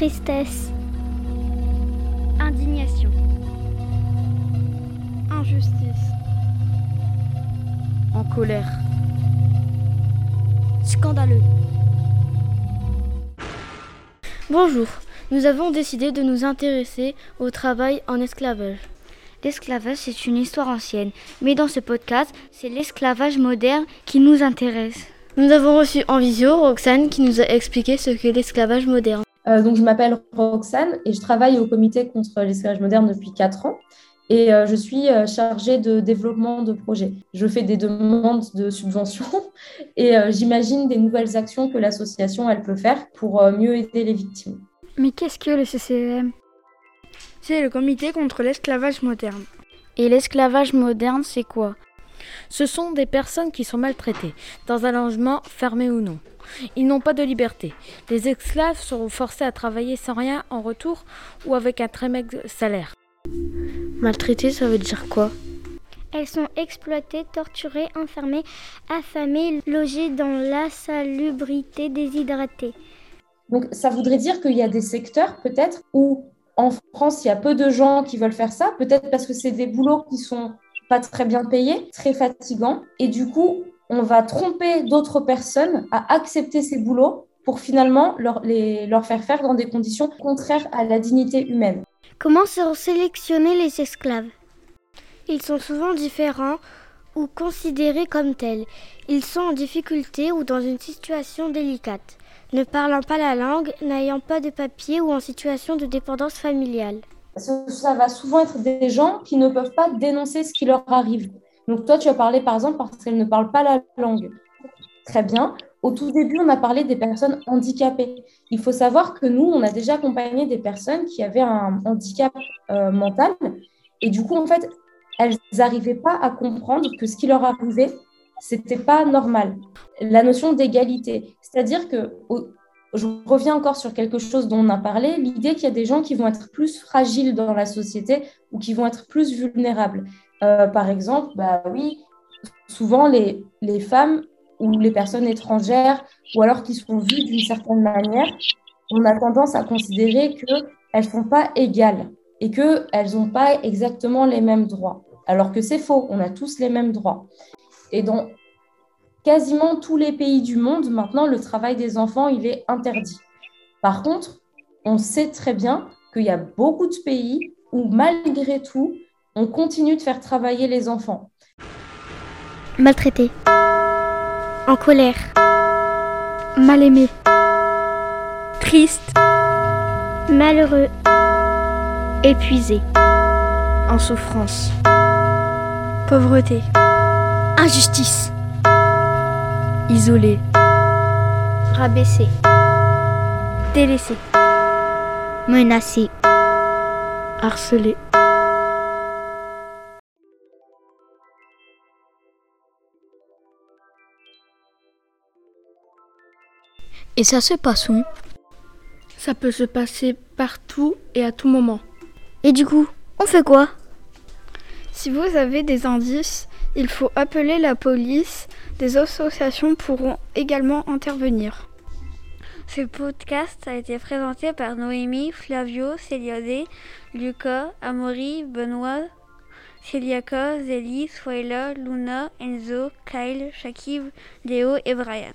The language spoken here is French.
Tristesse. Indignation. Injustice. En colère. Scandaleux. Bonjour, nous avons décidé de nous intéresser au travail en esclavage. L'esclavage, c'est une histoire ancienne, mais dans ce podcast, c'est l'esclavage moderne qui nous intéresse. Nous avons reçu en visio Roxane qui nous a expliqué ce qu'est l'esclavage moderne. Euh, donc, je m'appelle Roxane et je travaille au comité contre l'esclavage moderne depuis 4 ans. Et euh, je suis euh, chargée de développement de projets. Je fais des demandes de subventions et euh, j'imagine des nouvelles actions que l'association elle peut faire pour euh, mieux aider les victimes. Mais qu'est-ce que le CCEM C'est le comité contre l'esclavage moderne. Et l'esclavage moderne, c'est quoi? Ce sont des personnes qui sont maltraitées, dans un logement fermé ou non. Ils n'ont pas de liberté. Les esclaves sont forcés à travailler sans rien en retour ou avec un très maigre salaire. Maltraité, ça veut dire quoi? Elles sont exploitées, torturées, enfermées, affamées, logées dans l'insalubrité, déshydratées. Donc, ça voudrait dire qu'il y a des secteurs, peut-être, où en France, il y a peu de gens qui veulent faire ça, peut-être parce que c'est des boulots qui sont pas très bien payés, très fatigants, et du coup, on va tromper d'autres personnes à accepter ces boulots pour finalement leur faire faire dans des conditions contraires à la dignité humaine. Comment sont sélectionnés les esclaves? Ils sont souvent différents ou considérés comme tels. Ils sont en difficulté ou dans une situation délicate, ne parlant pas la langue, n'ayant pas de papier ou en situation de dépendance familiale. Ça va souvent être des gens qui ne peuvent pas dénoncer ce qui leur arrive. Donc toi, tu as parlé par exemple parce qu'elles ne parlent pas la langue. Très bien. Au tout début, on a parlé des personnes handicapées. Il faut savoir que nous, on a déjà accompagné des personnes qui avaient un handicap euh, mental. Et du coup, en fait, elles n'arrivaient pas à comprendre que ce qui leur arrivait, c'était pas normal. La notion d'égalité. C'est-à-dire que, je reviens encore sur quelque chose dont on a parlé, l'idée qu'il y a des gens qui vont être plus fragiles dans la société ou qui vont être plus vulnérables. Euh, par exemple, bah oui, souvent les, les femmes ou les personnes étrangères, ou alors qui sont vues d'une certaine manière, on a tendance à considérer qu'elles ne sont pas égales et qu'elles n'ont pas exactement les mêmes droits. Alors que c'est faux, on a tous les mêmes droits. Et dans quasiment tous les pays du monde, maintenant, le travail des enfants, il est interdit. Par contre, on sait très bien qu'il y a beaucoup de pays où, malgré tout, on continue de faire travailler les enfants. Maltraités en colère, mal aimé, triste, malheureux, épuisé, en souffrance, pauvreté, injustice, isolé, rabaissé, délaissé, menacé, harcelé. Et ça se passe où? Ça peut se passer partout et à tout moment. Et du coup, on fait quoi? Si vous avez des indices, il faut appeler la police. Des associations pourront également intervenir. Ce podcast a été présenté par Noémie, Flavio, Céliade, Lucas, Amaury, Benoît, Celiaca, Zélie, Swaila, Luna, Enzo, Kyle, Shakib, Léo et Brian.